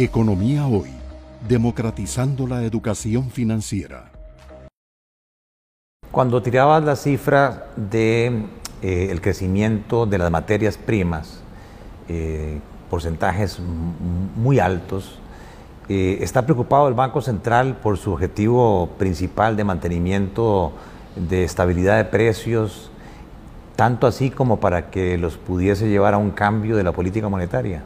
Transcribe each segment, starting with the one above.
Economía Hoy, democratizando la educación financiera. Cuando tirabas la cifra de eh, crecimiento de las materias primas, eh, porcentajes muy altos, eh, ¿está preocupado el Banco Central por su objetivo principal de mantenimiento de estabilidad de precios, tanto así como para que los pudiese llevar a un cambio de la política monetaria?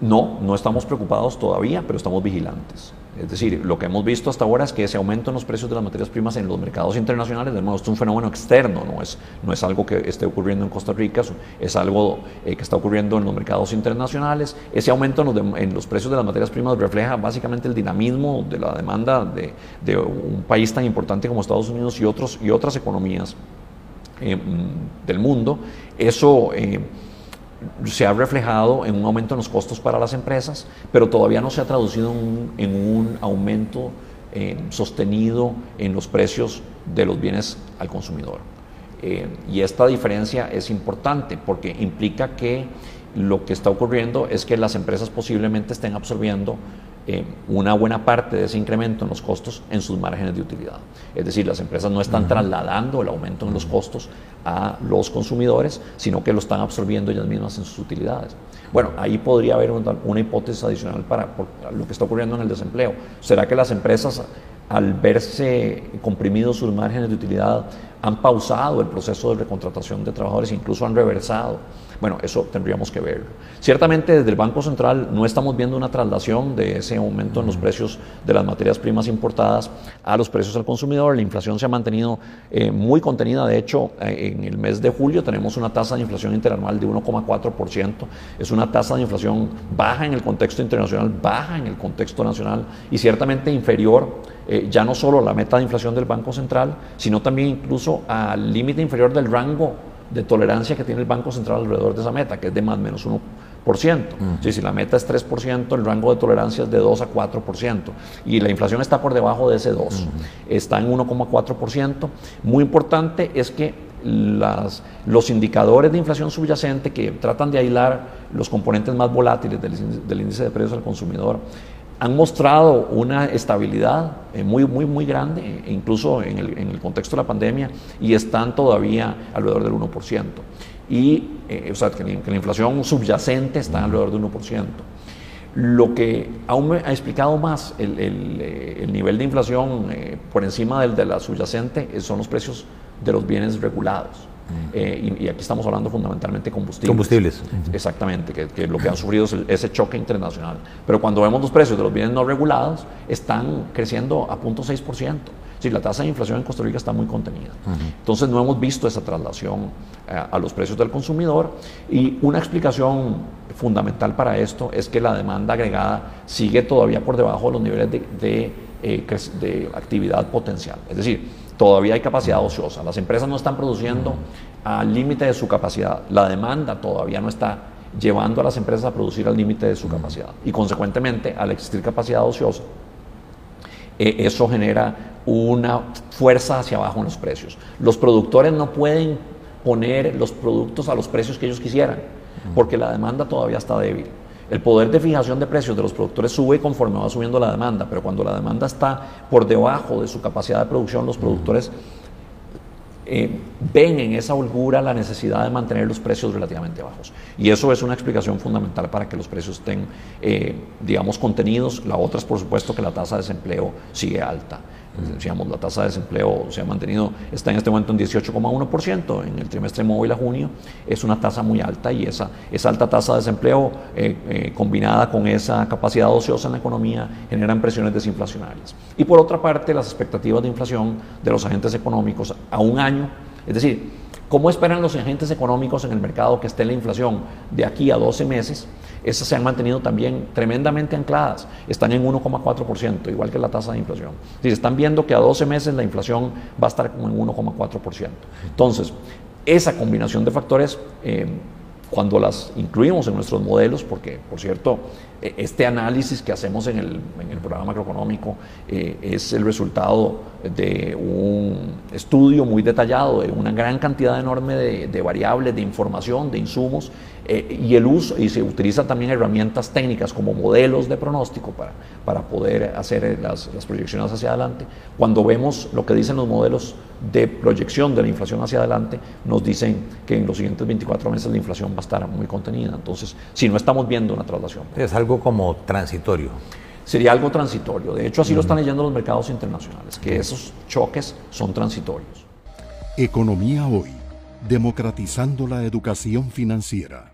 No, no estamos preocupados todavía, pero estamos vigilantes. Es decir, lo que hemos visto hasta ahora es que ese aumento en los precios de las materias primas en los mercados internacionales, de nuevo, es un fenómeno externo, no es, no es algo que esté ocurriendo en Costa Rica, es algo eh, que está ocurriendo en los mercados internacionales. Ese aumento en los, precios de las materias primas refleja básicamente el dinamismo de la demanda de, un país tan importante como Estados Unidos y, otros, y otras economías eh, del mundo. Eso... Eh, se ha reflejado en un aumento en los costos para las empresas, pero todavía no se ha traducido en un, aumento eh, sostenido en los precios de los bienes al consumidor. Eh, y esta diferencia es importante porque implica que lo que está ocurriendo es que las empresas posiblemente estén absorbiendo eh, una buena parte de ese incremento en los costos en sus márgenes de utilidad. Es decir, las empresas no están trasladando el aumento en los costos a los consumidores, sino que lo están absorbiendo ellas mismas en sus utilidades. Bueno, ahí podría haber una, hipótesis adicional para lo que está ocurriendo en el desempleo. ¿Será que las empresas al verse comprimidos sus márgenes de utilidad, han pausado el proceso de recontratación de trabajadores, incluso han reversado. Bueno, eso tendríamos que verlo. Ciertamente desde el Banco Central no estamos viendo una traslación de ese aumento en los precios de las materias primas importadas a los precios al consumidor. La inflación se ha mantenido eh, muy contenida. De hecho, eh, en el mes de julio tenemos una tasa de inflación interanual de 1,4%. Es una tasa de inflación baja en el contexto internacional, baja en el contexto nacional y ciertamente inferior eh, ya no solo a la meta de inflación del Banco Central, sino también incluso al límite inferior del rango de tolerancia que tiene el Banco Central alrededor de esa meta, que es de más o menos 1%. si la meta es 3%, el rango de tolerancia es de 2 a 4%. Y la inflación está por debajo de ese 2. Está en 1,4%. Muy importante es que las, los indicadores de inflación subyacente que tratan de aislar los componentes más volátiles del, del índice de precios al consumidor han mostrado una estabilidad eh, muy, muy, muy grande, e incluso en el, contexto de la pandemia, y están todavía alrededor del 1%. Y, eh, o sea, que, la inflación subyacente está alrededor del 1%. Lo que aún me ha explicado más el, el, nivel de inflación eh, por encima del de la subyacente son los precios de los bienes regulados. Eh, y, aquí estamos hablando fundamentalmente de combustibles. Combustibles. Exactamente, que, lo que han sufrido es ese choque internacional. Pero cuando vemos los precios de los bienes no regulados, están creciendo a 0.6%. Sí, la tasa de inflación en Costa Rica está muy contenida. Entonces no hemos visto esa traslación eh, a los precios del consumidor y una explicación fundamental para esto es que la demanda agregada sigue todavía por debajo de los niveles de, de, eh, de actividad potencial. Es decir, todavía hay capacidad ociosa. Las empresas no están produciendo al límite de su capacidad. La demanda todavía no está llevando a las empresas a producir al límite de su capacidad. Y consecuentemente, al existir capacidad ociosa, eh, eso genera una fuerza hacia abajo en los precios. Los productores no pueden poner los productos a los precios que ellos quisieran, porque la demanda todavía está débil. El poder de fijación de precios de los productores sube conforme va subiendo la demanda, pero cuando la demanda está por debajo de su capacidad de producción, los productores eh, ven en esa holgura la necesidad de mantener los precios relativamente bajos. Y eso es una explicación fundamental para que los precios estén, eh, digamos, contenidos. La otra es, por supuesto, que la tasa de desempleo sigue alta. Decíamos, la tasa de desempleo se ha mantenido, está en este momento en 18,1% en el trimestre móvil a junio. Es una tasa muy alta y esa, esa alta tasa de desempleo eh, eh, combinada con esa capacidad ociosa en la economía generan presiones desinflacionarias. Y por otra parte, las expectativas de inflación de los agentes económicos a un año, es decir, ¿Cómo esperan los agentes económicos en el mercado que esté la inflación de aquí a 12 meses? Esas se han mantenido también tremendamente ancladas, están en 1,4%, igual que la tasa de inflación. Si están viendo que a 12 meses la inflación va a estar como en 1,4%. Entonces, esa combinación de factores eh, cuando las incluimos en nuestros modelos, porque por cierto, e, este análisis que hacemos en el, programa macroeconómico eh, es el resultado de un estudio muy detallado, de una gran cantidad enorme de, variables, de información, de insumos, eh, y el uso, y se utilizan también herramientas técnicas como modelos de pronóstico para, para poder hacer las, las proyecciones hacia adelante. Cuando vemos lo que dicen los modelos de proyección de la inflación hacia adelante, nos dicen que en los siguientes 24 meses la inflación va a estar muy contenida. Entonces, si no estamos viendo una traslación. Es algo como transitorio. Sería algo transitorio. De hecho, así lo están leyendo los mercados internacionales, que esos choques son transitorios. Economía hoy, democratizando la educación financiera.